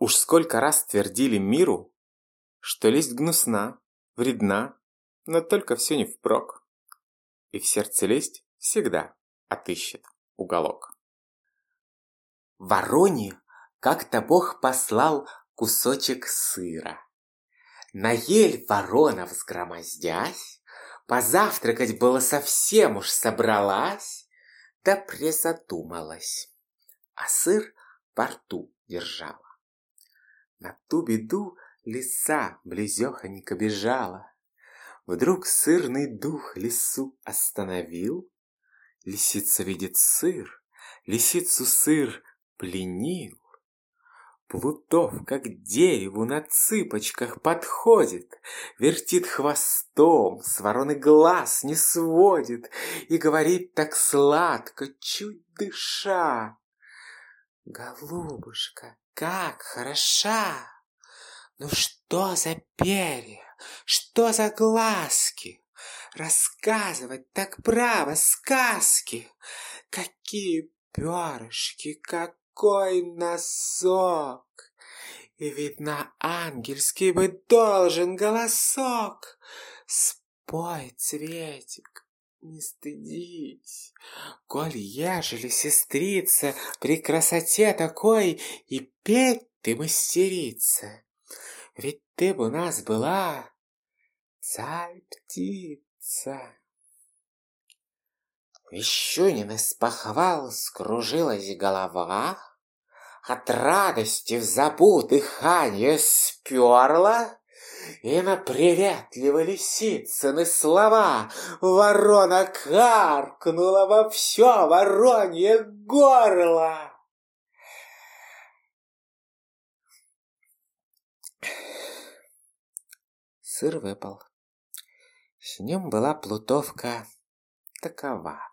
Уж сколько раз твердили миру, что лесть гнусна, вредна, но только все не впрок. И в сердце лесть всегда отыщет уголок. Вороне как-то Бог послал кусочек сыра. На ель ворона взгромоздясь, Позавтракать было совсем уж собралась, Да призадумалась, а сыр во рту держала. На ту беду лиса близехонько бежала. Вдруг сырный дух лису остановил. Лисица видит сыр, лисицу сыр пленил. Плутов, как дереву на цыпочках подходит, Вертит хвостом, с вороны глаз не сводит И говорит так сладко, чуть дыша. Голубушка, как хороша! Ну что за перья, что за глазки? Рассказывать так право сказки. Какие перышки, как какой носок! И видно, ангельский бы должен голосок. Спой, цветик, не стыдись, Коль ежели сестрица при красоте такой И петь ты мастерица, Ведь ты бы у нас была царь-птица. Вещунин испохвал, скружилась голова, От радости в забу дыхание сперла, И на приветливо лисицыны слова Ворона каркнула во все воронье горло. Сыр выпал. С ним была плутовка такова.